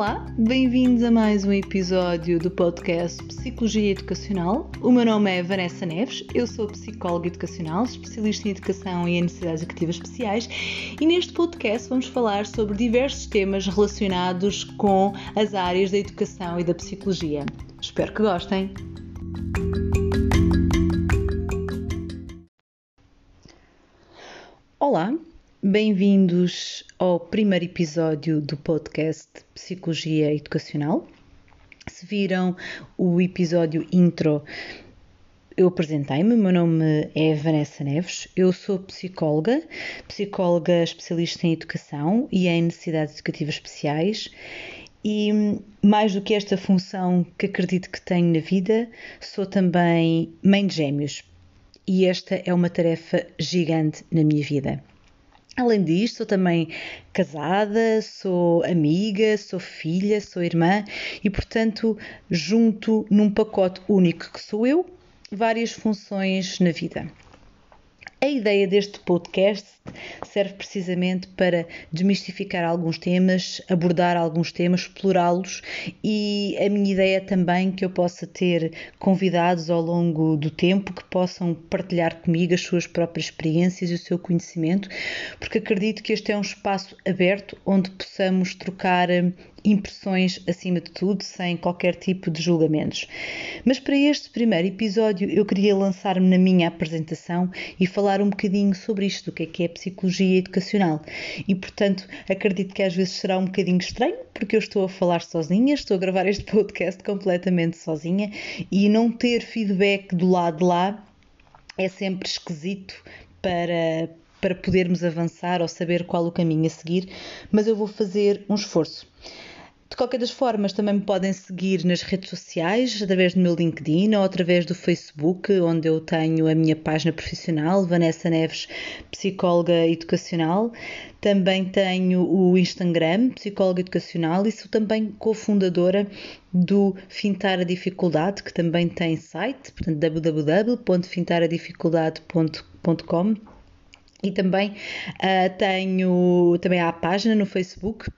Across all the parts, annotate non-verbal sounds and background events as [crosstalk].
Olá, bem-vindos a mais um episódio do podcast Psicologia Educacional. O meu nome é Vanessa Neves, eu sou psicóloga educacional, especialista em educação e em necessidades educativas especiais, e neste podcast vamos falar sobre diversos temas relacionados com as áreas da educação e da psicologia. Espero que gostem! Bem-vindos ao primeiro episódio do podcast Psicologia Educacional. Se viram o episódio intro, eu apresentei-me. Meu nome é Vanessa Neves, eu sou psicóloga, psicóloga especialista em educação e em necessidades educativas especiais. E mais do que esta função que acredito que tenho na vida, sou também mãe de gêmeos. E esta é uma tarefa gigante na minha vida. Além disto, sou também casada, sou amiga, sou filha, sou irmã e, portanto, junto num pacote único que sou eu, várias funções na vida. A ideia deste podcast serve precisamente para desmistificar alguns temas, abordar alguns temas, explorá-los e a minha ideia é também que eu possa ter convidados ao longo do tempo que possam partilhar comigo as suas próprias experiências e o seu conhecimento, porque acredito que este é um espaço aberto onde possamos trocar impressões acima de tudo, sem qualquer tipo de julgamentos. Mas para este primeiro episódio eu queria lançar-me na minha apresentação e falar um bocadinho sobre isto, o que é que é psicologia educacional. E portanto acredito que às vezes será um bocadinho estranho, porque eu estou a falar sozinha, estou a gravar este podcast completamente sozinha e não ter feedback do lado de lá é sempre esquisito para, para podermos avançar ou saber qual o caminho a seguir, mas eu vou fazer um esforço. De qualquer das formas, também me podem seguir nas redes sociais, através do meu LinkedIn ou através do Facebook, onde eu tenho a minha página profissional, Vanessa Neves, psicóloga educacional. Também tenho o Instagram, psicóloga educacional, e sou também cofundadora do Fintar a Dificuldade, que também tem site, portanto www.fintaradificuldade.com e também uh, tenho também há a página no Facebook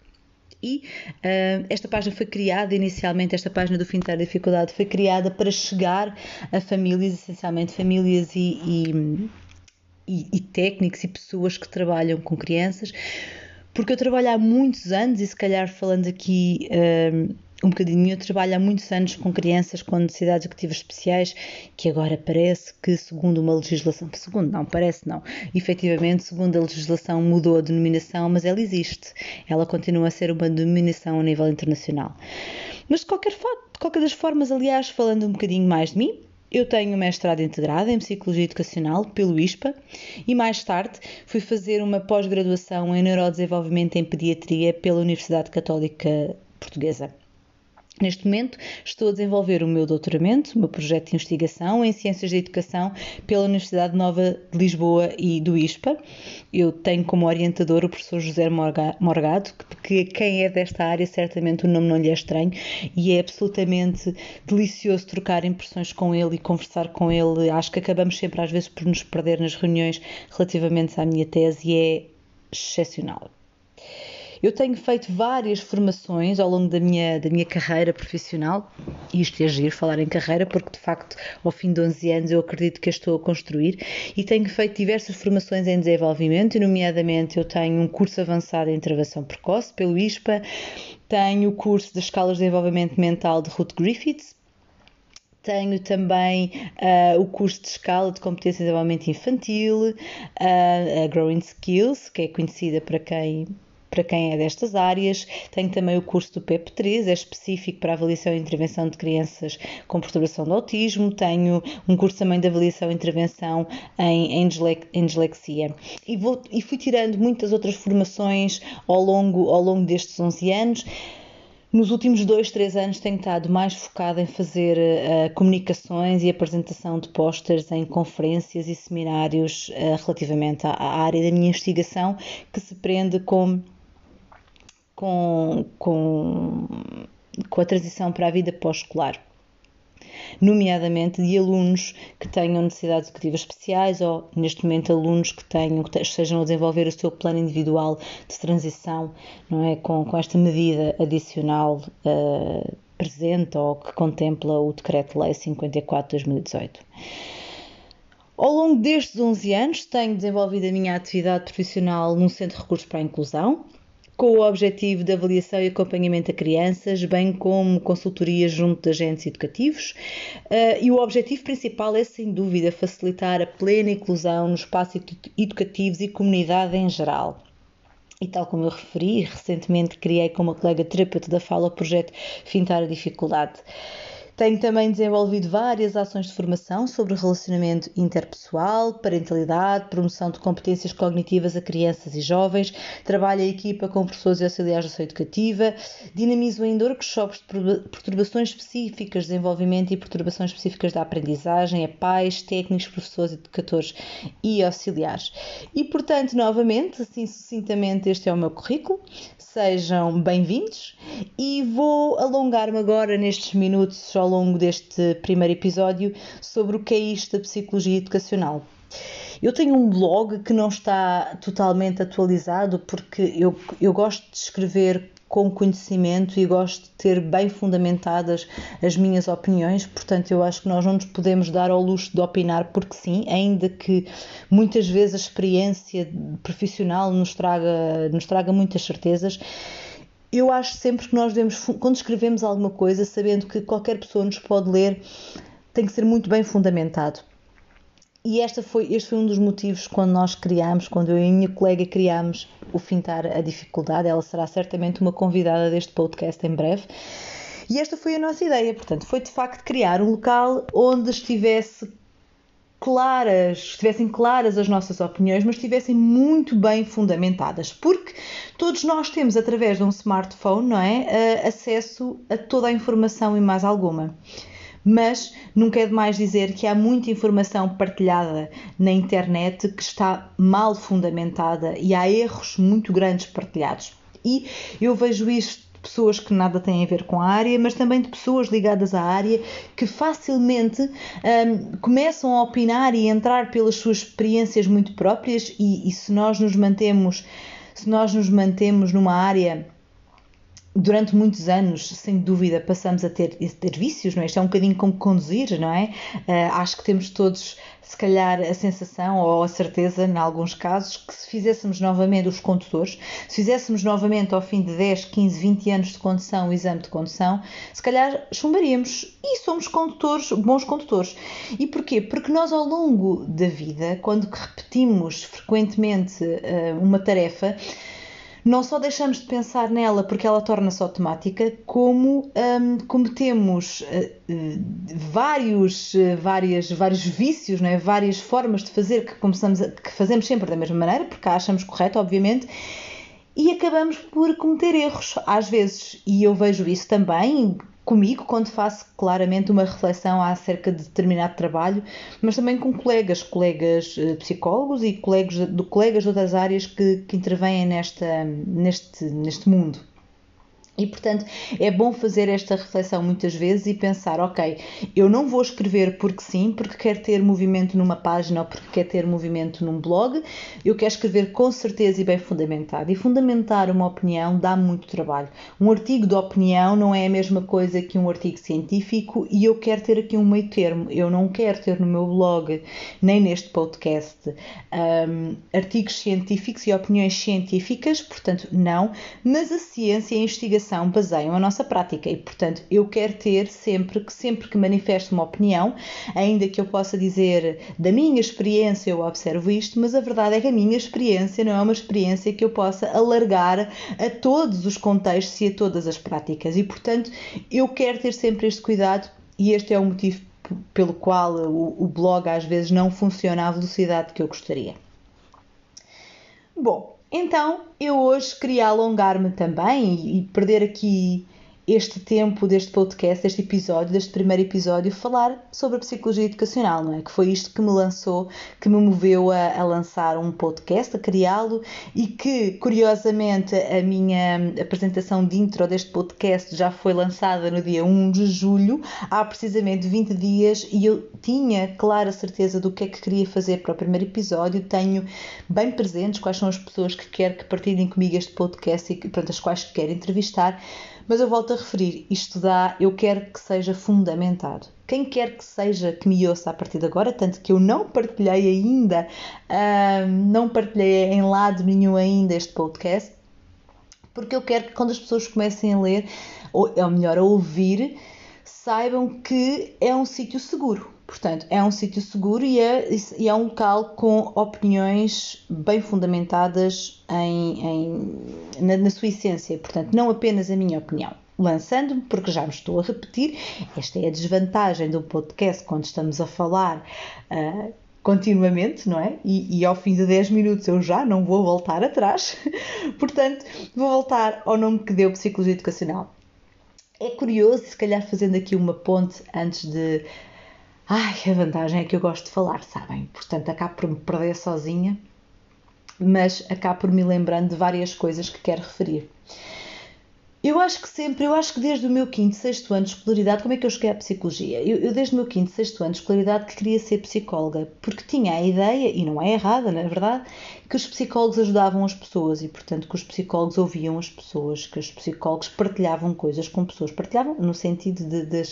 e uh, esta página foi criada, inicialmente, esta página do Fim da Dificuldade foi criada para chegar a famílias, essencialmente famílias e, e, e, técnicos e pessoas que trabalham com crianças, porque eu trabalho há muitos anos e se calhar falando aqui. Uh, um bocadinho. Eu trabalho há muitos anos com crianças com necessidades educativas especiais, que agora parece que, segundo uma legislação, segundo não, parece não, efetivamente, segundo a legislação mudou a denominação, mas ela existe. Ela continua a ser uma denominação a nível internacional. Mas de qualquer, de qualquer das formas, aliás, falando um bocadinho mais de mim, eu tenho mestrado integrado em Psicologia Educacional pelo ISPA e mais tarde fui fazer uma pós-graduação em Neurodesenvolvimento em Pediatria pela Universidade Católica Portuguesa. Neste momento estou a desenvolver o meu doutoramento, o meu projeto de investigação em Ciências da Educação pela Universidade Nova de Lisboa e do ISPA. Eu tenho como orientador o professor José Morgado, que quem é desta área certamente o nome não lhe é estranho e é absolutamente delicioso trocar impressões com ele e conversar com ele. Acho que acabamos sempre às vezes por nos perder nas reuniões relativamente à minha tese e é excepcional. Eu tenho feito várias formações ao longo da minha, da minha carreira profissional, e isto é giro falar em carreira, porque de facto, ao fim de 11 anos, eu acredito que a estou a construir, e tenho feito diversas formações em desenvolvimento, nomeadamente eu tenho um curso avançado em intervenção precoce pelo ISPA, tenho o curso das escalas de desenvolvimento mental de Ruth Griffiths, tenho também uh, o curso de escala de competência de desenvolvimento infantil, uh, a Growing Skills, que é conhecida para quem para quem é destas áreas. Tenho também o curso do PEP3, é específico para avaliação e intervenção de crianças com perturbação do autismo. Tenho um curso também de avaliação e intervenção em, em, dislexia. E, vou, e fui tirando muitas outras formações ao longo, ao longo destes 11 anos. Nos últimos dois, três anos tenho estado mais focada em fazer uh, comunicações e apresentação de posters em conferências e seminários uh, relativamente à, à, área da minha investigação, que se prende com com, com, com a transição para a vida pós-escolar. nomeadamente de alunos que tenham necessidades educativas especiais ou, neste momento, alunos que tenham, que estejam a desenvolver o seu plano individual de transição, não é, com, com esta medida adicional uh, presente ou que contempla o Decreto-Lei 54 de 2018. Ao longo destes 11 anos, tenho desenvolvido a minha atividade profissional num Centro de Recursos para a Inclusão, com o objetivo de avaliação e acompanhamento a crianças, bem como consultoria junto de agentes educativos. Uh, e o objetivo principal é, sem dúvida, facilitar a plena inclusão nos espaços educativos e comunidade em geral. E tal como eu referi, recentemente criei com uma colega terapeuta da fala o projeto Fintar a Dificuldade. Tenho também desenvolvido várias ações de formação sobre relacionamento interpessoal, parentalidade, promoção de competências cognitivas a crianças e jovens, trabalho em equipa com professores e auxiliares de ação educativa, dinamizo ainda workshops de perturbações específicas de desenvolvimento e perturbações específicas da aprendizagem a pais, técnicos, professores, educadores e auxiliares. E, portanto, novamente, assim sucintamente, este é o meu currículo. Sejam bem-vindos e vou alongar-me agora nestes minutos ao longo deste primeiro episódio sobre o que é isto da psicologia educacional. Eu tenho um blog que não está totalmente atualizado porque eu, eu gosto de escrever com conhecimento e gosto de ter bem fundamentadas as minhas opiniões, portanto, eu acho que nós não nos podemos dar ao luxo de opinar porque sim, ainda que muitas vezes a experiência profissional nos traga, nos traga muitas certezas eu acho sempre que nós devemos, quando escrevemos alguma coisa, sabendo que qualquer pessoa nos pode ler, tem que ser muito bem fundamentado. E esta foi, este foi um dos motivos quando nós criámos, quando eu e a minha colega criámos o Fintar a Dificuldade. Ela será certamente uma convidada deste podcast em breve. E esta foi a nossa ideia, portanto, foi de facto criar um local onde estivesse claras, estivessem claras as nossas opiniões, mas estivessem muito bem fundamentadas, porque todos nós temos, através de um smartphone, não é, eh, acesso a toda a informação e mais alguma. Mas nunca é demais dizer que há muita informação partilhada na internet que está mal fundamentada e há erros muito grandes partilhados. E eu vejo isto pessoas que nada têm a ver com a área, mas também de pessoas ligadas à área que facilmente um, começam a opinar e entrar pelas suas experiências muito próprias e, e se nós nos mantemos se nós nos mantemos numa área durante muitos anos, sem dúvida, passamos a ter, ter vícios, não é? Isto é um bocadinho como conduzir, não é? Uh, acho que temos todos, se calhar, a sensação ou a certeza, em alguns casos, que se fizéssemos novamente os condutores, se fizéssemos novamente ao fim de 10, 15, 20 anos de condução, o exame de condução, se calhar chumbaríamos. E somos condutores, bons condutores. E porquê? Porque nós, ao longo da vida, quando repetimos frequentemente uh, uma tarefa, não só deixamos de pensar nela porque ela torna-se automática, como cometemos uh, vários, uh, várias, vários vícios, não é? várias formas de fazer que, começamos a, que fazemos sempre da mesma maneira, porque a achamos correto, obviamente, e acabamos por cometer erros às vezes. E eu vejo isso também comigo quando faço claramente uma reflexão acerca de determinado trabalho, mas também com colegas, colegas eh, psicólogos e colegas de, colegas de outras áreas que, que intervêm nesta, neste, neste mundo. E portanto é bom fazer esta reflexão muitas vezes e pensar: ok, eu não vou escrever porque sim, porque quero ter movimento numa página ou porque quero ter movimento num blog, eu quero escrever com certeza e bem fundamentado. E fundamentar uma opinião dá muito trabalho. Um artigo de opinião não é a mesma coisa que um artigo científico e eu quero ter aqui um meio termo. Eu não quero ter no meu blog nem neste podcast um, artigos científicos e opiniões científicas, portanto, não, mas a ciência e a investigação investigação baseiam a nossa prática e, portanto, eu quero ter sempre que sempre que manifesto uma opinião, ainda que eu possa dizer da minha experiência eu observo isto, mas a verdade é que a minha experiência não é uma experiência que eu possa alargar a todos os contextos e a todas as práticas e, portanto, eu quero ter sempre este cuidado e este é o motivo pelo qual o, o blog às vezes não funciona à velocidade que eu gostaria. Bom, então, eu hoje queria alongar-me também e perder aqui este tempo deste podcast, deste episódio, deste primeiro episódio, falar sobre a psicologia educacional, não é? Que foi isto que me lançou, que me moveu a, a lançar um podcast, a criá-lo e que, curiosamente, a minha apresentação de intro deste podcast já foi lançada no dia 1 de julho, há precisamente 20 dias, e eu tinha clara certeza do que é que queria fazer para o primeiro episódio, tenho bem presentes quais são as pessoas que quero que partilhem comigo este podcast e pronto, as quais quero entrevistar mas eu volto a referir, isto dá, eu quero que seja fundamentado. Quem quer que seja que me ouça a partir de agora, tanto que eu não partilhei ainda, uh, não partilhei em lado nenhum ainda este podcast, porque eu quero que quando as pessoas comecem a ler, ou é melhor, a ouvir, saibam que é um sítio seguro. Portanto, é um sítio seguro e é, e é, um local com opiniões bem fundamentadas em, em na, na, sua essência. Portanto, não apenas a minha opinião. Lançando-me, porque já me estou a repetir, esta é a desvantagem do podcast quando estamos a falar uh, continuamente, não é? E, e, ao fim de 10 minutos eu já não vou voltar atrás. [laughs] Portanto, vou voltar ao nome que deu Psicologia Educacional. É curioso, se calhar fazendo aqui uma ponte antes de Ai, a vantagem é que eu gosto de falar, sabem? Portanto, acabo por me perder sozinha, mas acabo por me lembrando de várias coisas que quero referir. Eu acho que sempre, eu acho que desde o meu quinto, sexto ano de escolaridade, como é que eu cheguei à psicologia? Eu, eu, desde o meu quinto, sexto ano de escolaridade que queria ser psicóloga, porque tinha a ideia, e não é errada, na é verdade, que os psicólogos ajudavam as pessoas e, portanto, que os psicólogos ouviam as pessoas, que os psicólogos partilhavam coisas com pessoas, partilhavam no sentido de, de,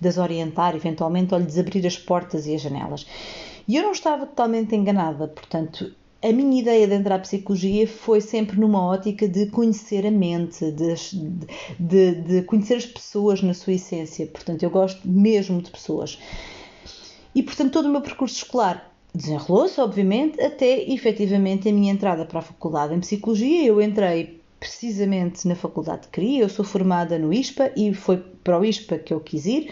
de as orientar, eventualmente, ou lhes abrir as portas e as janelas. E eu não estava totalmente enganada, portanto, a minha ideia de entrar à psicologia foi sempre numa ótica de conhecer a mente, de, de, de, conhecer as pessoas na sua essência. Portanto, eu gosto mesmo de pessoas. E, portanto, todo o meu percurso escolar desenrolou-se, obviamente, até efetivamente a minha entrada para a faculdade em psicologia. Eu entrei precisamente na faculdade de CRI, eu sou formada no ISPA e foi para o ISPA que eu quis ir.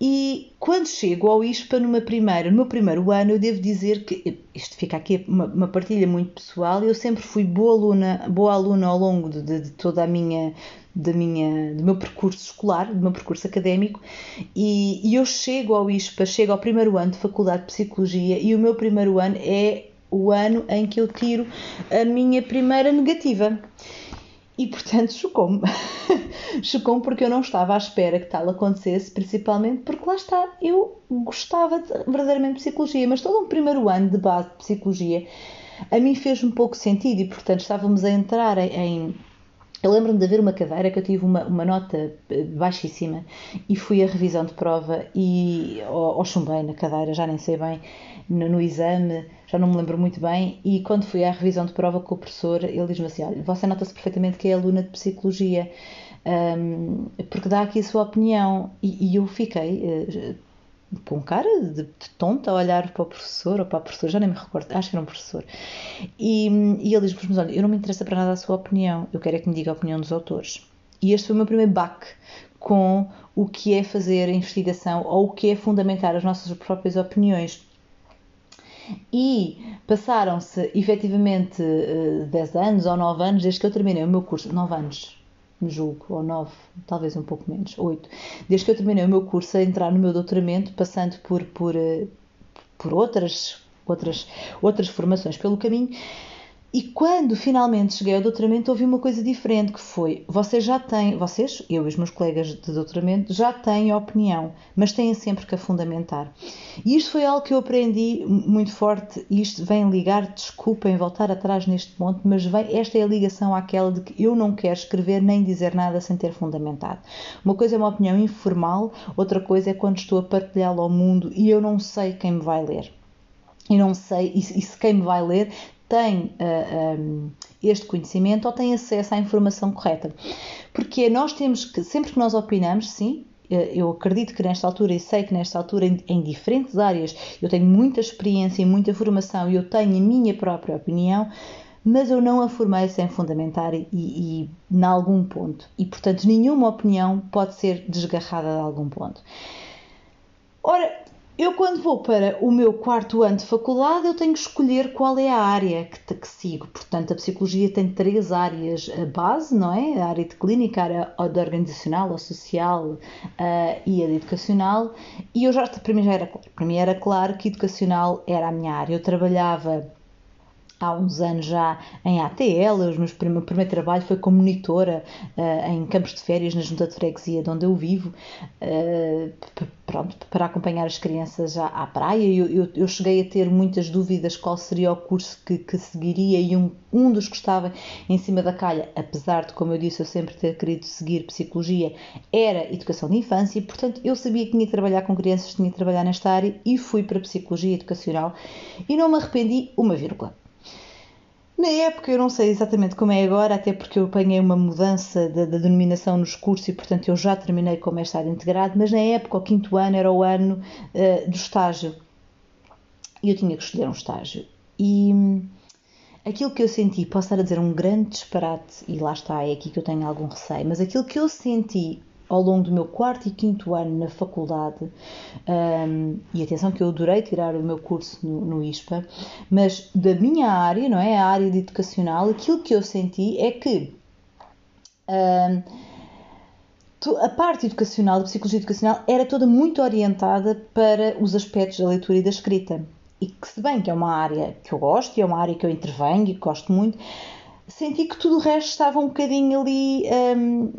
E quando chego ao ISPA, numa primeira, no meu primeiro ano, eu devo dizer que, isto fica aqui uma, uma partilha muito pessoal, eu sempre fui boa aluna, boa aluna ao longo de, de, de toda a minha, da minha, do meu percurso escolar, do meu percurso académico, e, e eu chego ao ISPA, chego ao primeiro ano de Faculdade de Psicologia, e o meu primeiro ano é o ano em que eu tiro a minha primeira negativa. E portanto chocou-me. [laughs] chocou-me porque eu não estava à espera que tal acontecesse, principalmente porque lá está, eu gostava de, verdadeiramente de psicologia, mas todo um primeiro ano de base de psicologia a mim fez um pouco sentido e portanto estávamos a entrar em, eu lembro-me de haver uma cadeira que eu tive uma, uma nota eh, baixíssima e fui à revisão de prova e ou, ou chumbei na cadeira, já nem sei bem, no, no, exame, já não me lembro muito bem, e quando fui à revisão de prova com o professor, ele diz-me assim, olha, você nota-se perfeitamente que é aluna de Psicologia, um, porque dá aqui a sua opinião, e, e eu fiquei... Uh, com cara de, de, tonta a olhar para o professor ou para a professora, já nem me recordo, acho que era um professor. E, e ele diz-me: olha, eu não me interessa para nada a sua opinião, eu quero é que me diga a opinião dos autores. E este foi o meu primeiro baque com o que é fazer a investigação ou o que é fundamentar as nossas próprias opiniões. E passaram-se efetivamente 10 eh, anos ou 9 anos desde que eu terminei o meu curso. 9 anos, julgo, ou 9, talvez um pouco menos, 8. Desde que eu terminei o meu curso a entrar no meu doutoramento, passando por, por, eh, por outras, outras, outras formações pelo caminho e quando finalmente cheguei ao doutoramento, ouvi uma coisa diferente, que foi, vocês já têm, vocês, eu e os meus colegas de doutoramento, já têm opinião, mas têm sempre que a fundamentar. E isto foi algo que eu aprendi muito forte, e isto vem ligar, desculpem voltar atrás neste ponto, mas vem, esta é a ligação àquela de que eu não quero escrever nem dizer nada sem ter fundamentado. Uma coisa é uma opinião informal, outra coisa é quando estou a partilhá-la ao mundo e eu não sei quem me vai ler e não sei, e, se quem me vai ler tem uh, eh, um, eh, este conhecimento ou tem acesso à informação correta. Porque nós temos que, sempre que nós opinamos, sim, eh, eu acredito que nesta altura e sei que nesta altura, em, em, diferentes áreas, eu tenho muita experiência e muita formação e eu tenho a minha própria opinião, mas eu não a formei sem fundamentar e, e em algum ponto. E, portanto, nenhuma opinião pode ser desgarrada de algum ponto. Ora, eu quando vou para o meu quarto ano de faculdade, eu tenho que escolher qual é a área que, que sigo. Portanto, a psicologia tem três áreas base, não é? A área de clínica, a área de organizacional, a social uh, e a de educacional. E eu já, para mim já era claro. Para mim era claro que educacional era a minha área. Eu trabalhava há uns anos já em ATL, o meu primeiro, trabalho foi como monitora uh, em campos de férias na junta de freguesia de onde eu vivo, uh, pronto, para acompanhar as crianças à, à praia. Eu, eu, eu, cheguei a ter muitas dúvidas qual seria o curso que, que seguiria e um, um dos que estava em cima da calha, apesar de, como eu disse, eu sempre ter querido seguir psicologia, era educação de infância e, portanto, eu sabia que tinha que trabalhar com crianças, tinha que trabalhar nesta área e fui para psicologia educacional e não me arrependi uma vírgula. Na época, eu não sei exatamente como é agora, até porque eu apanhei uma mudança da, denominação nos cursos e, portanto, eu já terminei como mestrado integrado, mas na época, o quinto ano, era o ano uh, do estágio. E eu tinha que escolher um estágio. E hum, aquilo que eu senti, posso estar a dizer um grande disparate, e lá está, é aqui que eu tenho algum receio, mas aquilo que eu senti ao longo do meu quarto e quinto ano na faculdade, um, e atenção que eu adorei tirar o meu curso no, no, ISPA, mas da minha área, não é? A área de educacional, aquilo que eu senti é que um, a parte educacional, da psicologia educacional, era toda muito orientada para os aspectos da leitura e da escrita. E que, se bem que é uma área que eu gosto e é uma área que eu intervenho e que gosto muito, senti que tudo o resto estava um bocadinho ali. Um,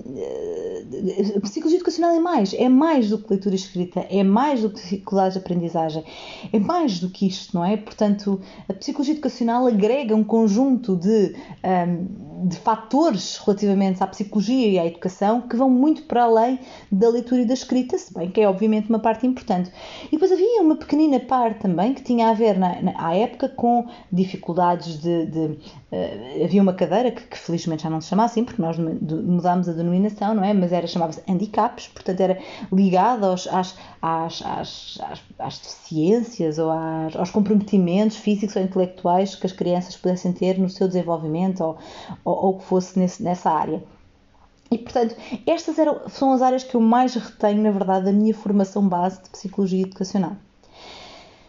a psicologia educacional é mais, é mais do que leitura escrita, é mais do que dificuldades de aprendizagem, é mais do que isto, não é? Portanto, a psicologia educacional agrega um conjunto de, um, de fatores relativamente à psicologia e à educação que vão muito para além da leitura e da escrita, se bem que é obviamente uma parte importante. E depois havia uma pequenina parte também que tinha a ver, na, na à época, com dificuldades de. de uh, havia uma cadeira que, que, felizmente já não se chama assim, porque nós mudámos a denominação, não é? Mas era chamava-se handicaps, portanto era às, às, às, às, às deficiências ou às, aos comprometimentos físicos ou intelectuais que as crianças pudessem ter no seu desenvolvimento ou, ou, ou que fosse nesse, nessa área. E, portanto, estas eram, são as áreas que eu mais retenho, na verdade, da minha formação base de psicologia educacional.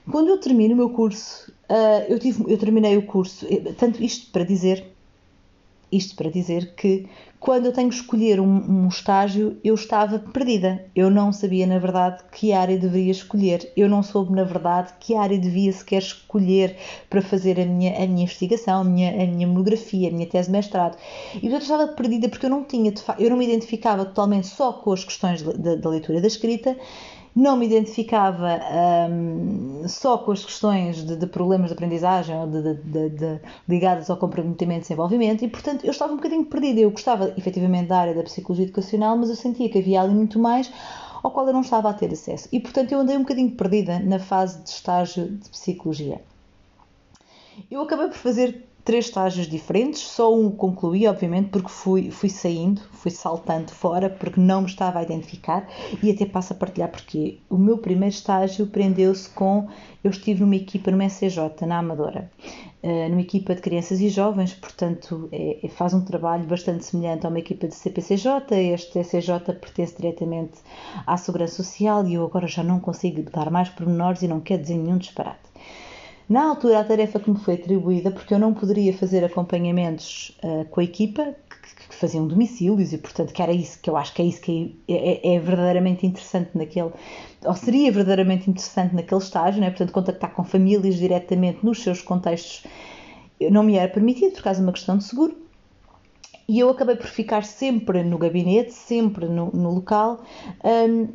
Quando eu termino o meu curso, uh, eu, tive, eu terminei o curso, tanto isto para dizer isto para dizer que quando eu tenho que escolher um, um, estágio, eu estava perdida. Eu não sabia, na verdade, que área deveria escolher. Eu não soube, na verdade, que área devia sequer escolher para fazer a minha, a minha investigação, a minha, a minha monografia, a minha tese de mestrado. E eu estava perdida porque eu não tinha, eu não me identificava totalmente só com as questões da leitura e da escrita, não me identificava um, só com as questões de, de, problemas de aprendizagem ou de, de, ligadas ao comprometimento e desenvolvimento e, portanto, eu estava um bocadinho perdida. Eu gostava, efetivamente, da área da psicologia educacional, mas eu sentia que havia ali muito mais ao qual eu não estava a ter acesso. E, portanto, eu andei um bocadinho perdida na fase de estágio de psicologia. Eu acabei por fazer três estágios diferentes, só um concluí, obviamente, porque fui, fui saindo, fui saltando fora, porque não me estava a identificar e até passo a partilhar porque o meu primeiro estágio prendeu-se com. Eu estive numa equipa no SCJ, na Amadora, uh, numa equipa de crianças e jovens, portanto, é, é, faz um trabalho bastante semelhante a uma equipa de CPCJ. Este CCJ pertence diretamente à Segurança Social e eu agora já não consigo dar mais pormenores e não quero dizer nenhum disparate. Na altura, a tarefa que me foi atribuída, porque eu não poderia fazer acompanhamentos uh, com a equipa, que, que, faziam domicílios, e portanto, que era isso, que eu acho que é isso que é, é, é verdadeiramente interessante naquele, ou seria verdadeiramente interessante naquele estágio, né? portanto, contactar com famílias diretamente nos seus contextos, não me era permitido por causa de uma questão de seguro. E eu acabei por ficar sempre no gabinete, sempre no, no local. Um,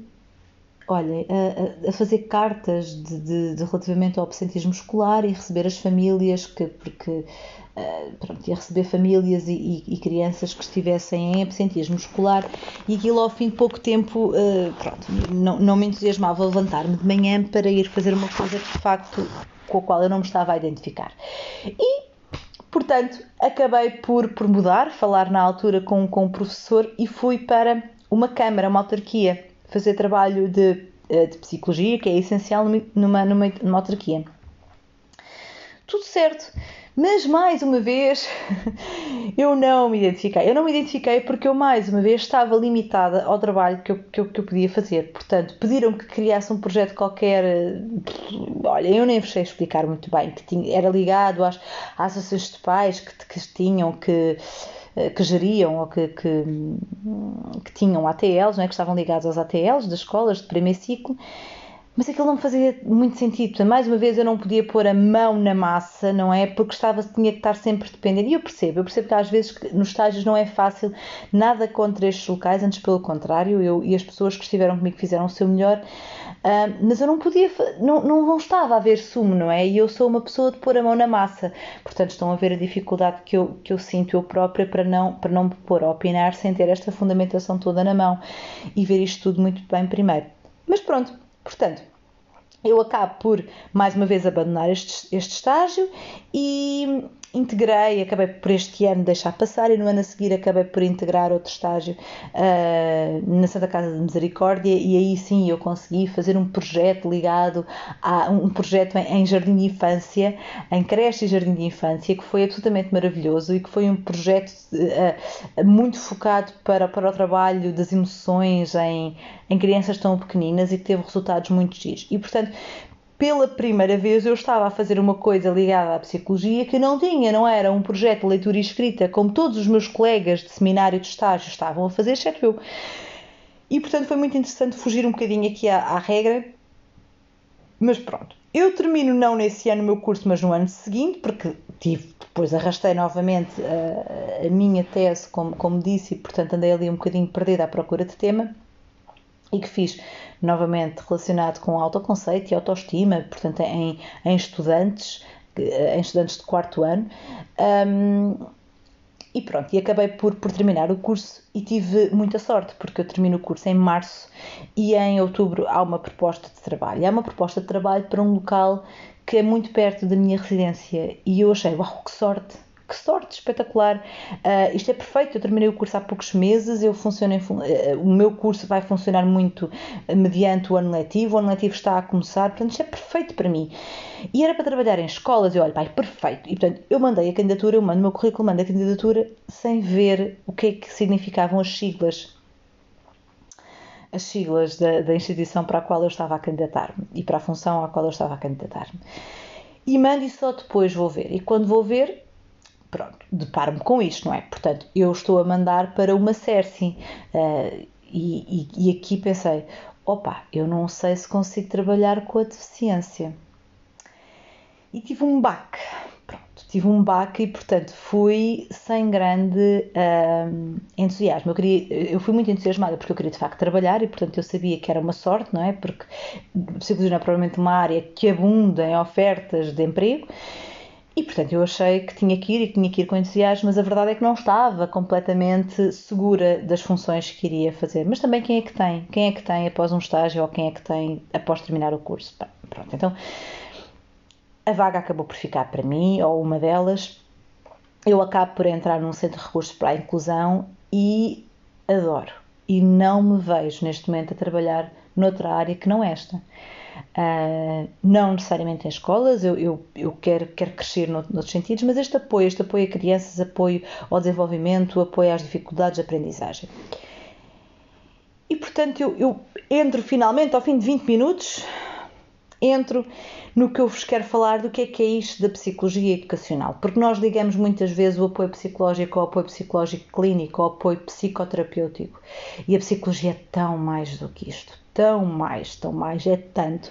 olha, a, a, fazer cartas de, de, de, relativamente ao absentismo escolar e receber as famílias que, porque uh, pronto, ia receber famílias e, e, e, crianças que estivessem em absentismo escolar e aquilo ao fim de pouco tempo uh, pronto, não, não me entusiasmava levantar-me de manhã para ir fazer uma coisa de facto com a qual eu não me estava a identificar. E portanto acabei por, por mudar, falar na altura com, com o professor e fui para uma câmara, uma autarquia fazer trabalho de, eh, de psicologia, que é essencial numa, numa, numa autarquia. Tudo certo, Mas mais uma vez, [laughs] eu não me identifiquei. Eu não me identifiquei porque eu, mais uma vez, estava limitada ao trabalho que eu, que eu, que eu podia fazer. Portanto, pediram que criasse um projeto qualquer. Olha, eu nem sei explicar muito bem, que tinha, era ligado às, às associações de pais que, que tinham que que geriam ou que, que, que tinham ATLs, não é? que estavam ligados aos ATLs das escolas de primeiro ciclo mas aquilo não fazia muito sentido. Mais uma vez, eu não podia pôr a mão na massa, não é? Porque estava, tinha que estar sempre dependente. E eu percebo, eu percebo que às vezes nos estágios não é fácil, nada contra estes locais, antes pelo contrário, eu e as pessoas que estiveram comigo fizeram o seu melhor. Uh, mas eu não podia, não, não, não estava a ver sumo, não é? E eu sou uma pessoa de pôr a mão na massa. Portanto, estão a ver a dificuldade que eu, que eu sinto eu própria para não, para não me pôr a opinar sem ter esta fundamentação toda na mão e ver isto tudo muito bem primeiro. Mas pronto, Portanto, eu acabo por, mais uma vez, abandonar este, este estágio e integrei, acabei por este ano deixar passar e no ano a seguir acabei por integrar outro estágio uh, na Santa Casa de Misericórdia e aí sim eu consegui fazer um projeto ligado a um projeto em, em jardim de infância, em creche e jardim de infância, que foi absolutamente maravilhoso e que foi um projeto uh, muito focado para, para o trabalho das emoções em, em crianças tão pequeninas e que teve resultados muito giros. E portanto, pela primeira vez eu estava a fazer uma coisa ligada à psicologia que não tinha, não era um projeto de leitura e escrita como todos os meus colegas de seminário de estágio estavam a fazer, exceto eu. E portanto foi muito interessante fugir um bocadinho aqui à, à regra, mas pronto. Eu termino não nesse ano o meu curso, mas no ano seguinte, porque tive, depois arrastei novamente a, a minha tese, como, como disse, e portanto andei ali um bocadinho perdida à procura de tema e que fiz novamente relacionado com autoconceito e autoestima, portanto, em, em estudantes, em estudantes de quarto ano. Um, e pronto, e acabei por, por terminar o curso e tive muita sorte, porque eu termino o curso em março e em outubro há uma proposta de trabalho. Há uma proposta de trabalho para um local que é muito perto da minha residência e eu achei, uau, que sorte! Que sorte espetacular! Uh, isto é perfeito. Eu terminei o curso há poucos meses. Eu funciono em, uh, o meu curso vai funcionar muito mediante o ano letivo. O ano letivo está a começar, portanto, isto é perfeito para mim. E era para trabalhar em escolas. E olha, pai, perfeito. E portanto, eu mandei a candidatura, eu mando o meu currículo, mando a candidatura sem ver o que é que significavam as siglas as siglas da, da, instituição para a qual eu estava a candidatar-me e para a função à qual eu estava a candidatar-me. E mando e só depois vou ver. E quando vou ver, pronto, deparo-me com isto, não é? Portanto, eu estou a mandar para uma Cersei uh, e, e, e aqui pensei, opa, eu não sei se consigo trabalhar com a deficiência. E tive um baque, pronto, tive um baque e, portanto, fui sem grande uh, entusiasmo. Eu, queria, eu fui muito entusiasmada porque eu queria, de facto, trabalhar e, portanto, eu sabia que era uma sorte, não é? Porque psicologia é provavelmente uma área que abunda em ofertas de emprego e portanto eu achei que tinha que ir e que tinha que ir com entusiasmo, mas a verdade é que não estava completamente segura das funções que iria fazer. Mas também quem é que tem? Quem é que tem após um estágio ou quem é que tem após terminar o curso? Pronto, então a vaga acabou por ficar para mim, ou uma delas. Eu acabo por entrar num centro de recursos para a inclusão e adoro. E não me vejo neste momento a trabalhar noutra área que não esta. Uh, não necessariamente em escolas, eu, eu, eu quero, quero crescer noutros sentidos, mas este apoio, este apoio a crianças, apoio ao desenvolvimento, apoio às dificuldades de aprendizagem. E portanto eu, eu entro finalmente ao fim de 20 minutos, entro no que eu vos quero falar do que é que é isto da psicologia educacional, porque nós ligamos muitas vezes o apoio psicológico ao apoio psicológico clínico, ao apoio psicoterapêutico, e a psicologia é tão mais do que isto tão mais, tão mais, é tanto.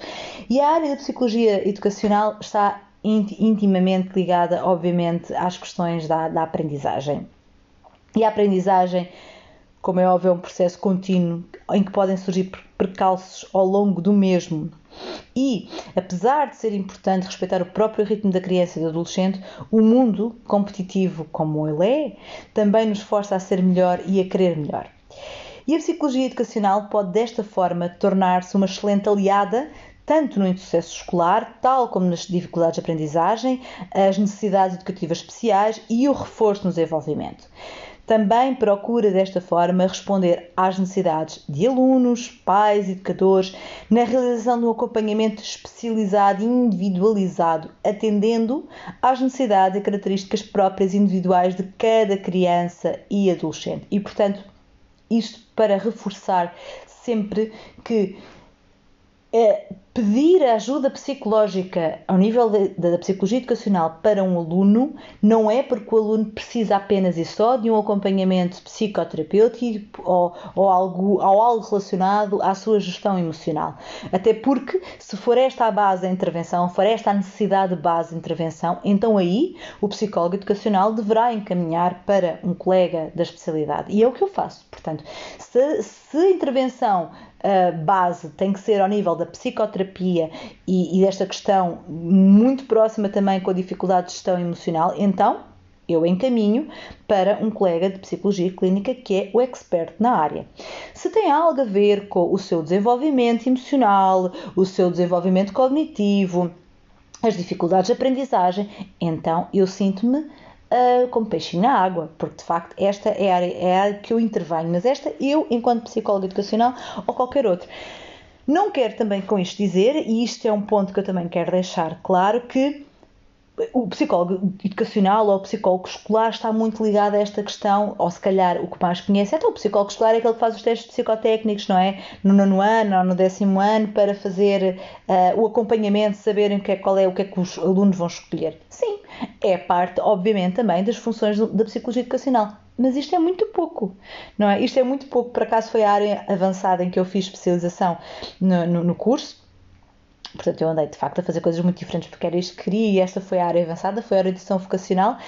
E a área da psicologia educacional está intimamente ligada, obviamente, às questões da, da aprendizagem. E a aprendizagem, como é óbvio, é um processo contínuo em que podem surgir percalços ao longo do mesmo. E, apesar de ser importante respeitar o próprio ritmo da criança e do adolescente, o mundo competitivo como ele é também nos força a ser melhor e a querer melhor. E a psicologia educacional pode, desta forma, tornar-se uma excelente aliada tanto no insucesso escolar, tal como nas dificuldades de aprendizagem, as necessidades educativas especiais e o reforço no desenvolvimento. Também procura desta forma responder às necessidades de alunos, pais, educadores, na realização de um acompanhamento especializado e individualizado, atendendo às necessidades e características próprias individuais de cada criança e adolescente. E, portanto, isto para reforçar sempre que é, pedir ajuda psicológica ao nível da psicologia educacional para um aluno não é porque o aluno precisa apenas e só de um acompanhamento psicoterapêutico ou, ou, algo, ou algo relacionado à sua gestão emocional. Até porque, se for esta a base da intervenção, for esta a necessidade de base de intervenção, então aí o psicólogo educacional deverá encaminhar para um colega da especialidade. E é o que eu faço. Portanto, se, se a intervenção uh, base tem que ser ao nível da psicoterapia e, e desta questão muito próxima também com a dificuldade de gestão emocional, então eu encaminho para um colega de psicologia clínica que é o expert na área. Se tem algo a ver com o seu desenvolvimento emocional, o seu desenvolvimento cognitivo, as dificuldades de aprendizagem, então eu sinto-me uh, como peixinho na água, porque de facto esta é a, área, é a área que eu intervenho, mas esta eu, enquanto psicóloga educacional ou qualquer outro. Não quero também com isto dizer, e isto é um ponto que eu também quero deixar claro, que o psicólogo educacional ou o psicólogo escolar está muito ligado a esta questão, ou se calhar o que mais conhece, até o psicólogo escolar é aquele que faz os testes psicotécnicos, não é? No nono ano ou no décimo ano, para fazer uh, o acompanhamento, saberem que é, qual é, o que é que os alunos vão escolher. Sim, é parte, obviamente, também das funções da psicologia educacional. Mas isto é muito pouco, não é? Isto é muito pouco. Por acaso foi a área avançada em que eu fiz especialização no, no, no curso Portanto, eu andei de facto a fazer coisas muito diferentes porque era isto que queria e esta foi a área avançada, foi a orientação vocacional,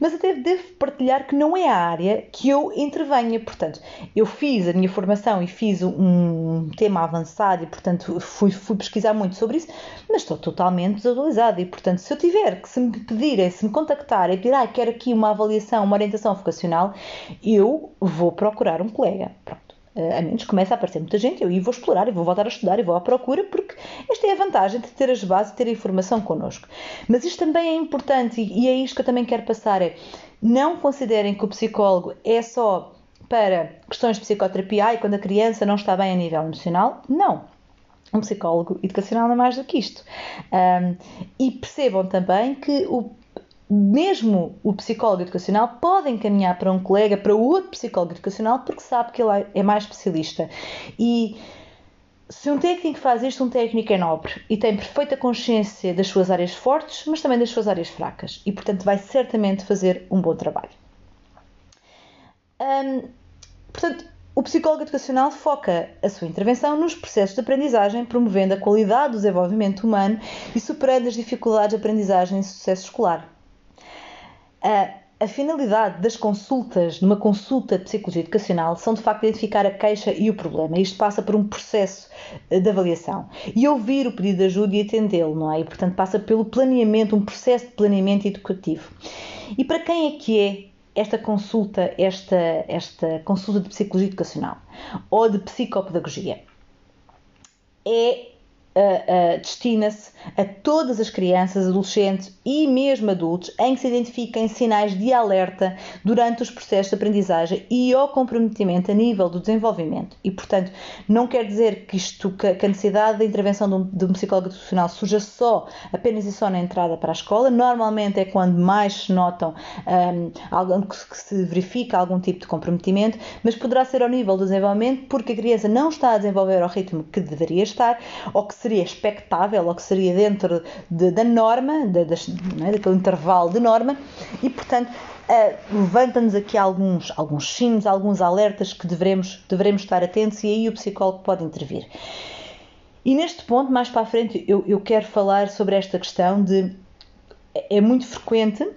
mas até devo partilhar que não é a área que eu intervenha. Portanto, eu fiz a minha formação e fiz um tema avançado e, portanto, fui, fui pesquisar muito sobre isso, mas estou totalmente desatualizada e, portanto, se eu tiver que se me pedirem, se me contactarem e pedir, ah, quero aqui uma avaliação, uma orientação vocacional, eu vou procurar um colega. Pronto a menos comece a aparecer muita gente, eu vou explorar, e vou voltar a estudar, e vou à procura, porque esta é a vantagem de ter as bases, ter a informação connosco. Mas isto também é importante, e é isto que eu também quero passar, é não considerem que o psicólogo é só para questões de psicoterapia e quando a criança não está bem a nível emocional. Não. Um psicólogo educacional é mais do que isto. Um, e percebam também que o mesmo o psicólogo educacional pode encaminhar para um colega, para outro psicólogo educacional, porque sabe que ele é mais especialista. E se um técnico faz isto, um técnico é nobre e tem perfeita consciência das suas áreas fortes, mas também das suas áreas fracas. E, portanto, vai certamente fazer um bom trabalho. Portanto, o psicólogo educacional foca a sua intervenção nos processos de aprendizagem, promovendo a qualidade do desenvolvimento humano e superando as dificuldades de aprendizagem e sucesso escolar. A, a finalidade das consultas, numa consulta de psicologia educacional, são de facto identificar a queixa e o problema. Isto passa por um processo eh, de avaliação. E ouvir o pedido de ajuda e atendê-lo, não é? E, portanto, passa pelo planeamento, um processo de planeamento educativo. E para quem é que é esta consulta, esta, esta consulta de psicologia educacional ou de psicopedagogia? É uh, uh, destina-se a todas as crianças, adolescentes e mesmo adultos em que se identifiquem sinais de alerta durante os processos de aprendizagem e ao comprometimento a nível do desenvolvimento. E, portanto, não quer dizer que isto, que a necessidade da intervenção de um, de um psicólogo educacional surja só, apenas e só na entrada para a escola. Normalmente é quando mais se notam um, que se verifica algum tipo de comprometimento, mas poderá ser ao nível do desenvolvimento porque a criança não está a desenvolver ao ritmo que deveria estar ou que seria expectável ou que seria dentro de, da norma, de, de, é, daquele intervalo de norma, e portanto uh, levanta-nos aqui alguns, alguns alguns alertas que devemos, devemos estar atentos e aí o psicólogo pode intervir. E neste ponto, mais para a frente, eu, eu quero falar sobre esta questão de. É muito frequente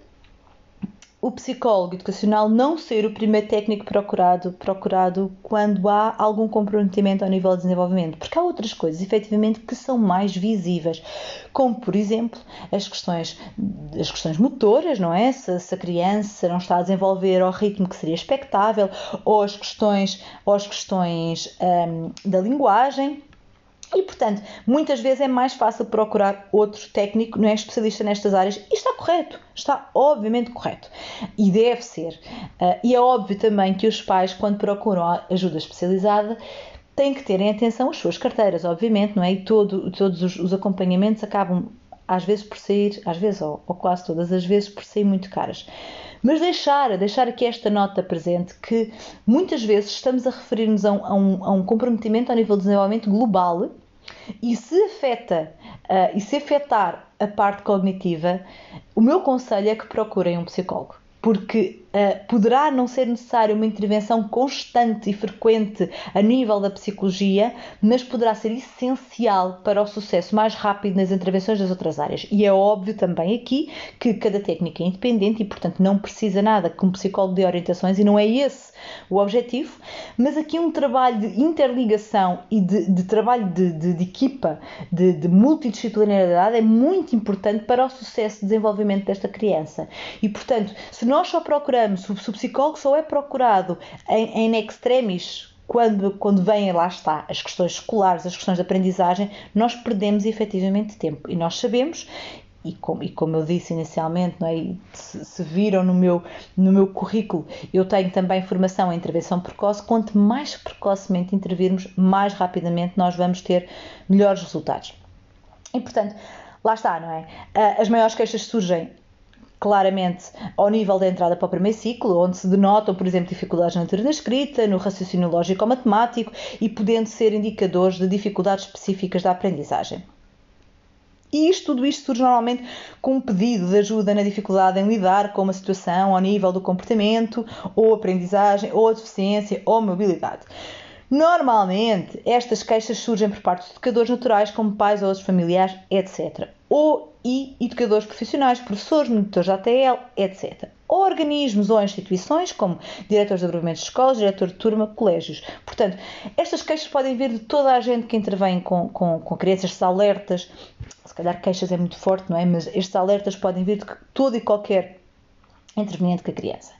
o psicólogo educacional não ser o primeiro técnico procurado, procurado quando há algum comprometimento ao nível de desenvolvimento, porque há outras coisas, efetivamente, que são mais visíveis, como, por exemplo, as questões, as questões motoras, não é? Se, se a criança não está a desenvolver ao ritmo que seria expectável, ou as questões, ou as questões hum, da linguagem, E, portanto, muitas vezes é mais fácil procurar outro técnico, não é especialista nestas áreas, e está correto, está obviamente correto. E deve ser. Uh, e é óbvio também que os pais, quando procuram ajuda especializada, têm que terem atenção às suas carteiras, obviamente, não é? E todo, todos os, os, acompanhamentos acabam, às vezes, por sair, às vezes, ou, ou quase todas as vezes, por sair muito caras. Mas deixar, deixar aqui esta nota presente que muitas vezes estamos a referir-nos a, um, a, um, a um comprometimento ao nível de desenvolvimento global e se afeta uh, e se afetar a parte cognitiva, o meu conselho é que procurem um psicólogo porque uh, poderá não ser necessária uma intervenção constante e frequente a nível da psicologia, mas poderá ser essencial para o sucesso mais rápido nas intervenções das outras áreas. E é óbvio também aqui que cada técnica é independente e, portanto, não precisa nada que um psicólogo dê orientações e não é esse o objetivo, mas aqui um trabalho de interligação e de, de trabalho de, de, de equipa, de, de multidisciplinaridade é muito importante para o sucesso de desenvolvimento desta criança. E, portanto, se nós só procuramos, se o psicólogo só é procurado em, em extremis, quando, quando vêm, lá está, as questões escolares, as questões de aprendizagem, nós perdemos efetivamente tempo. E nós sabemos, e como, e como eu disse inicialmente, não é? se, se, viram no meu, no meu currículo, eu tenho também formação em intervenção precoce. Quanto mais precocemente intervirmos, mais rapidamente nós vamos ter melhores resultados. E portanto, lá está, não é? Ah, as maiores queixas surgem claramente ao nível da entrada para o primeiro ciclo, onde se denotam, por exemplo, dificuldades na leitura da escrita, no raciocínio lógico ou matemático e podendo ser indicadores de dificuldades específicas da aprendizagem. E isto, tudo isto surge normalmente com um pedido de ajuda na dificuldade em lidar com uma situação ao nível do comportamento, ou aprendizagem, ou deficiência, ou mobilidade. Normalmente, estas queixas surgem por parte de educadores naturais, como pais ou outros familiares, etc. Ou e educadores profissionais, professores, monitores de ATL, etc. Ou organismos ou instituições, como diretores de agrupamentos de escolas, diretor de turma, colégios. Portanto, estas queixas podem vir de toda a gente que intervém com, com, com crianças, estes alertas, se calhar queixas é muito forte, não é? Mas estes alertas podem vir de todo e qualquer interveniente com a criança.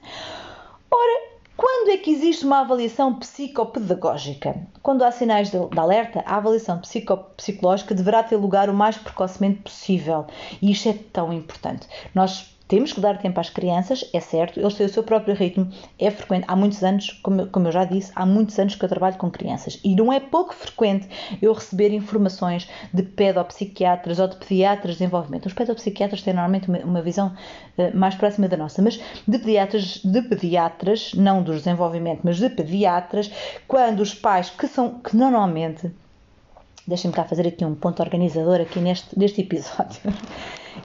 Ora, quando é que existe uma avaliação psicopedagógica? Quando há sinais de, de alerta, a avaliação psicopsicológica deverá ter lugar o mais precocemente possível. E isto é tão importante. Nós temos que dar tempo às crianças, é certo, eles têm o seu próprio ritmo, é frequente. Há muitos anos, como, como eu já disse, há muitos anos que eu trabalho com crianças e não é pouco frequente eu receber informações de pedopsiquiatras ou de pediatras de desenvolvimento. Os pedopsiquiatras têm normalmente uma, uma visão uh, mais próxima da nossa, mas de pediatras, de pediatras, não dos desenvolvimento, mas de pediatras, quando os pais que são, que normalmente Deixem-me cá fazer aqui um ponto organizador aqui neste, neste episódio.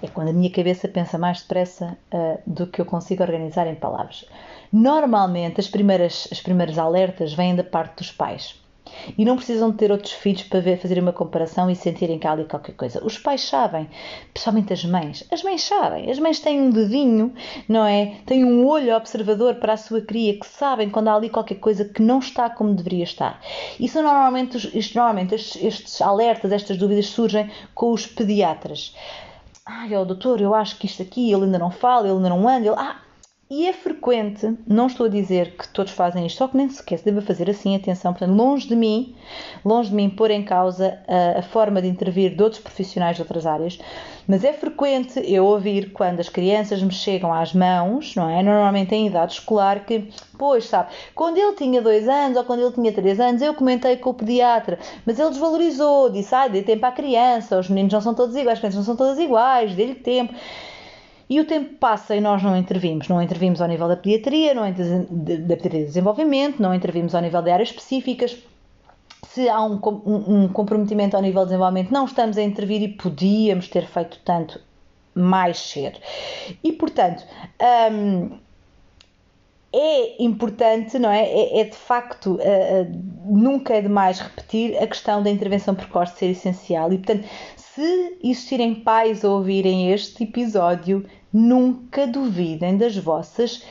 É quando a minha cabeça pensa mais depressa uh, do que eu consigo organizar em palavras. Normalmente, as primeiras, as primeiras alertas vêm da parte dos pais. E não precisam de ter outros filhos para ver, fazer uma comparação e sentirem que há ali qualquer coisa. Os pais sabem, principalmente as mães. As mães sabem. As mães têm um dedinho, não é? Têm um olho observador para a sua cria que sabem quando há ali qualquer coisa que não está como deveria estar. E são normalmente, normalmente estes, estes alertas, estas dúvidas surgem com os pediatras. Ai, ó, doutor, eu acho que isto aqui, ele ainda não fala, ele ainda não anda, ele... Ah, e é frequente, não estou a dizer que todos fazem isto, só que nem sequer se deve fazer assim, atenção, portanto, longe de mim, longe de mim pôr em causa a, a, forma de intervir de outros profissionais de outras áreas, mas é frequente eu ouvir quando as crianças me chegam às mãos, não é? Normalmente em idade escolar, que, pois, sabe, quando ele tinha dois anos ou quando ele tinha três anos, eu comentei com o pediatra, mas ele desvalorizou, disse, ai, dê tempo à criança, os meninos não são todos iguais, as crianças não são todas iguais, dê-lhe tempo. E o tempo passa e nós não intervimos. Não intervimos ao nível da pediatria, não da pediatria de desenvolvimento, não intervimos ao nível de áreas específicas. Se há um, um, comprometimento ao nível de desenvolvimento, não estamos a intervir e podíamos ter feito tanto mais cedo. E, portanto, hum, é importante, não é? É, é de facto, uh, uh, nunca é demais repetir a questão da intervenção precoce ser essencial. E, portanto, se existirem pais a ouvirem este episódio, nunca duvidem das vossas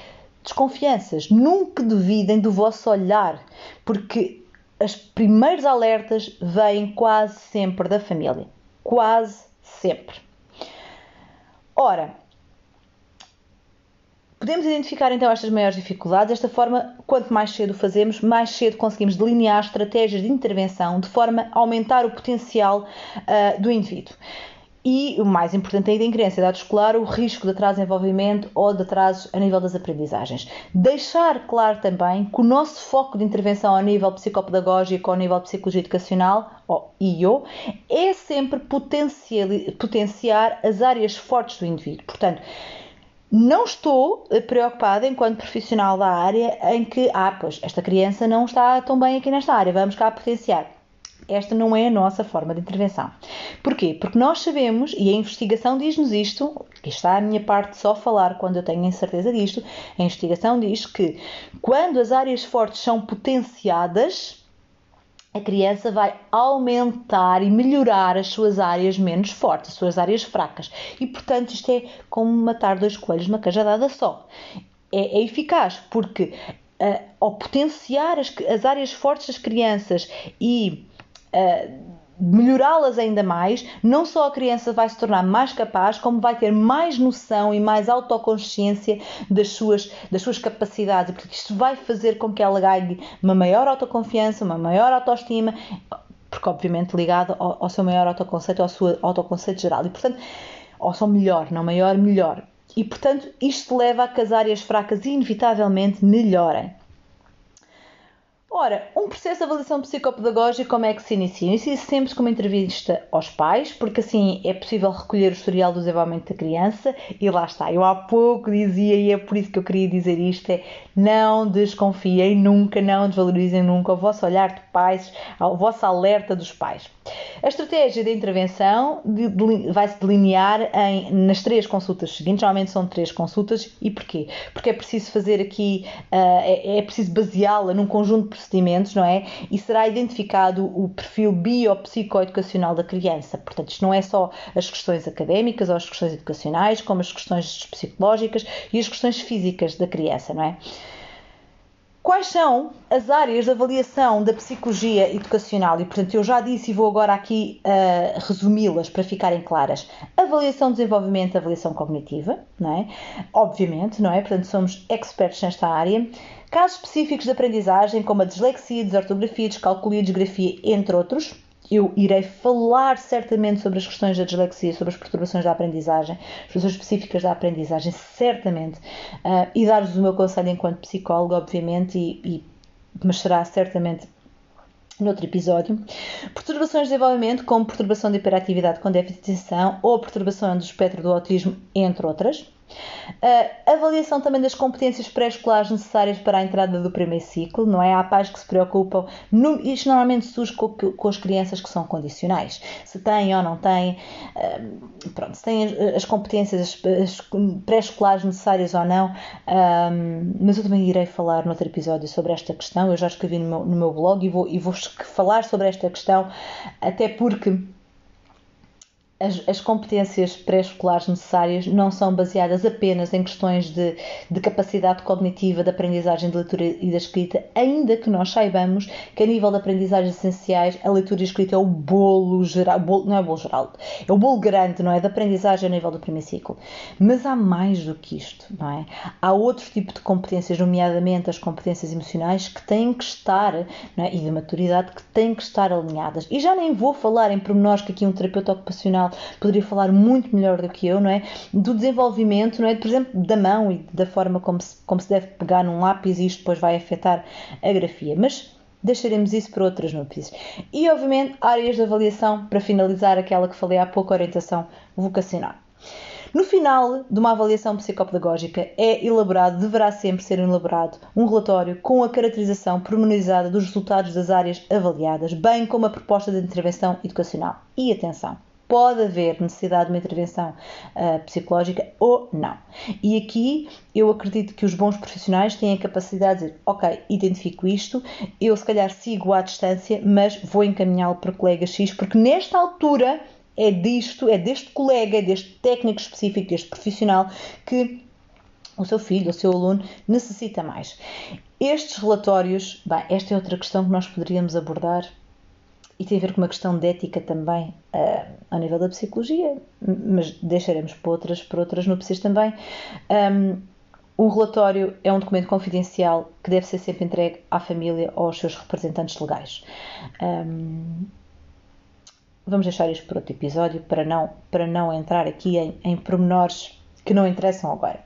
desconfianças, nunca duvidem do vosso olhar, porque os primeiros alertas vêm quase sempre da família. Quase sempre. Ora, Podemos identificar então estas maiores dificuldades. Desta forma, quanto mais cedo fazemos, mais cedo conseguimos delinear estratégias de intervenção de forma a aumentar o potencial uh, do indivíduo. E o mais importante ainda em criança idade escolar, o risco de atraso de envolvimento ou de atrasos a nível das aprendizagens. Deixar claro também que o nosso foco de intervenção ao nível psicopedagógico, ao nível de psicologia educacional, ou IO, é sempre potenciar as áreas fortes do indivíduo. Portanto, não estou preocupada enquanto profissional da área em que, ah, pois, esta criança não está tão bem aqui nesta área, vamos cá potenciar. Esta não é a nossa forma de intervenção. Porquê? Porque nós sabemos, e a investigação diz-nos isto, que está a minha parte só falar quando eu tenho certeza disto, a investigação diz que quando as áreas fortes são potenciadas, a criança vai aumentar e melhorar as suas áreas menos fortes, as suas áreas fracas. E, portanto, isto é como matar dois coelhos numa cajadada só. É, é eficaz, porque uh, ao potenciar as, as, áreas fortes das crianças e uh, melhorá-las ainda mais, não só a criança vai se tornar mais capaz, como vai ter mais noção e mais autoconsciência das suas, das suas capacidades. Porque isto vai fazer com que ela ganhe uma maior autoconfiança, uma maior autoestima, porque obviamente ligado ao, ao seu maior autoconceito, ao seu autoconceito geral. E portanto, ou só melhor, não maior, melhor. E portanto, isto leva a que as áreas fracas inevitavelmente melhorem. Ora, um processo de avaliação psicopedagógica, como é que se inicia? Inicia -se sempre com uma entrevista aos pais, porque assim é possível recolher o historial do desenvolvimento da criança e lá está. Eu há pouco dizia, e é por isso que eu queria dizer isto: é não desconfiem nunca, não desvalorizem nunca o vosso olhar de pais, o vosso alerta dos pais. A estratégia de intervenção de, de, vai se delinear em, nas três consultas seguintes, normalmente são três consultas, e porquê? Porque é preciso fazer aqui, uh, é, é preciso baseá-la num conjunto de procedimentos, não é? E será identificado o perfil biopsicoeducacional da criança. Portanto, isto não é só as questões académicas ou as questões educacionais, como as questões psicológicas e as questões físicas da criança, não é? Quais são as áreas de avaliação da psicologia educacional? E, portanto, eu já disse e vou agora aqui uh, resumi-las para ficarem claras. Avaliação de desenvolvimento, avaliação cognitiva, não é? Obviamente, não é? Portanto, somos expertos nesta área. Casos específicos de aprendizagem, como a dislexia, desortografia, descalculia, desgrafia, entre outros eu irei falar certamente sobre as questões da dislexia, sobre as perturbações da aprendizagem, as questões específicas da aprendizagem, certamente, uh, e dar-vos o meu conselho enquanto psicóloga, obviamente, e, e, mas será certamente noutro episódio. Perturbações de desenvolvimento, como perturbação de hiperatividade com déficit de atenção ou perturbação do espectro do autismo, entre outras. Uh, avaliação também das competências pré-escolares necessárias para a entrada do primeiro ciclo, não é? Há pais que se preocupam, no, isto normalmente surge com, com, as crianças que são condicionais, se têm ou não têm, uh, pronto, se têm as, as competências as pré-escolares necessárias ou não, um, mas eu também irei falar noutro episódio sobre esta questão, eu já escrevi no meu, no meu blog e vou, e vou falar sobre esta questão, até porque as, as, competências pré-escolares necessárias não são baseadas apenas em questões de, de, capacidade cognitiva, de aprendizagem de leitura e da escrita, ainda que nós saibamos que a nível de aprendizagens essenciais a leitura e a escrita é o bolo geral, bolo, não é o bolo geral, é o bolo grande, não é? Da aprendizagem a nível do primeiro ciclo. Mas há mais do que isto, não é? Há outro tipo de competências, nomeadamente as competências emocionais, que têm que estar, é? e de maturidade, que têm que estar alinhadas. E já nem vou falar em pormenores que aqui um terapeuta ocupacional poderia falar muito melhor do que eu, não é? Do desenvolvimento, não é? Por exemplo, da mão e da forma como se, como se deve pegar num lápis e isto depois vai afetar a grafia. Mas deixaremos isso para outras notícias. E, obviamente, áreas de avaliação, para finalizar aquela que falei há pouco, orientação vocacional. No final de uma avaliação psicopedagógica é elaborado, deverá sempre ser elaborado, um relatório com a caracterização pormenorizada dos resultados das áreas avaliadas, bem como a proposta de intervenção educacional. E atenção, pode haver necessidade de uma intervenção uh, psicológica ou não. E aqui eu acredito que os bons profissionais têm a capacidade de dizer, ok, identifico isto, eu se calhar sigo à distância, mas vou encaminhá-lo para o colega X, porque nesta altura é disto, é deste colega, é deste técnico específico, deste profissional que o seu filho, o seu aluno necessita mais. Estes relatórios, bem, esta é outra questão que nós poderíamos abordar e tem a ver com uma questão de ética também uh, ao nível da psicologia, mas deixaremos para outras, para outras núpcias também. Um, o relatório é um documento confidencial que deve ser sempre entregue à família ou aos seus representantes legais. Um, vamos deixar isto para outro episódio para não, para não entrar aqui em, em pormenores que não interessam agora.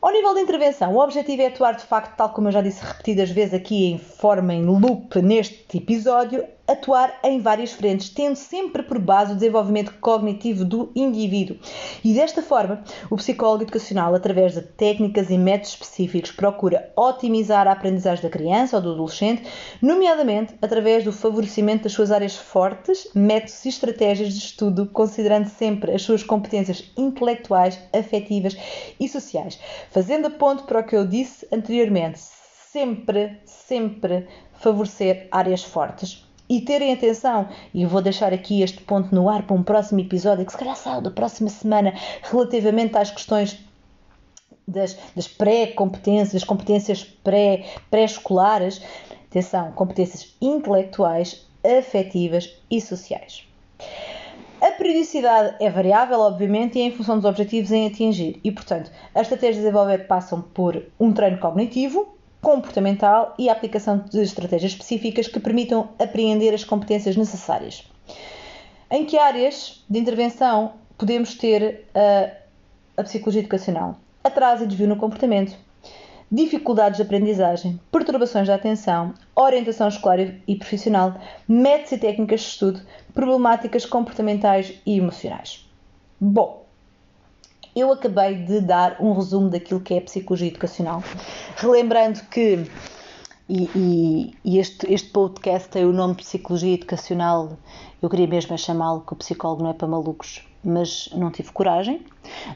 Ao nível de intervenção, o objetivo é atuar de facto, tal como eu já disse repetidas vezes aqui em forma em loop neste episódio, atuar em várias frentes, tendo sempre por base o desenvolvimento cognitivo do indivíduo. E desta forma, o psicólogo educacional, através de técnicas e métodos específicos, procura otimizar a aprendizagem da criança ou do adolescente, nomeadamente através do favorecimento das suas áreas fortes, métodos e estratégias de estudo, considerando sempre as suas competências intelectuais, afetivas e sociais. Fazendo a ponto para o que eu disse anteriormente, sempre, sempre favorecer áreas fortes e terem atenção, e vou deixar aqui este ponto no ar para um próximo episódio, que se calhar sai da próxima semana, relativamente às questões das, das pré-competências, das competências pré, pré-escolares. Atenção, competências intelectuais, afetivas e sociais. A periodicidade é variável, obviamente, e é em função dos objetivos em atingir. E, portanto, as estratégias de desenvolver passam por um treino cognitivo, comportamental e a aplicação de estratégias específicas que permitam apreender as competências necessárias. Em que áreas de intervenção podemos ter a, a psicologia educacional? Atraso e desvio no comportamento, dificuldades de aprendizagem, perturbações da atenção, orientação escolar e profissional, métodos e técnicas de estudo, problemáticas comportamentais e emocionais. Bom, eu acabei de dar um resumo daquilo que é psicologia educacional, relembrando que, e, e, e este, este podcast tem o nome Psicologia Educacional, eu queria mesmo chamá-lo que o psicólogo não é para malucos, mas não tive coragem,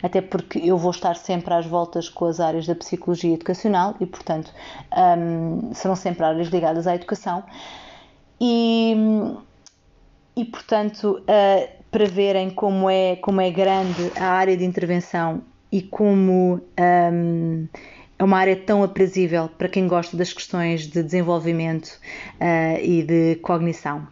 até porque eu vou estar sempre às voltas com as áreas da psicologia educacional e, portanto, um, serão sempre áreas ligadas à educação. E, e portanto, uh, para verem como é, como é grande a área de intervenção e como um, é uma área tão aprazível para quem gosta das questões de desenvolvimento uh, e de cognição.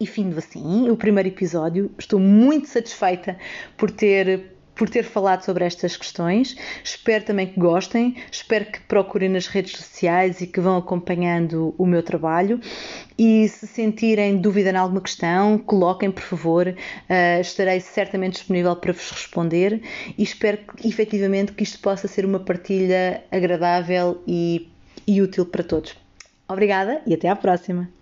E findo assim o primeiro episódio, estou muito satisfeita por ter por ter falado sobre estas questões. Espero também que gostem, espero que procurem nas redes sociais e que vão acompanhando o meu trabalho. E se sentirem dúvida em alguma questão, coloquem por favor, uh, estarei certamente disponível para vos responder e espero que, efetivamente que isto possa ser uma partilha agradável e, e útil para todos. Obrigada e até à próxima!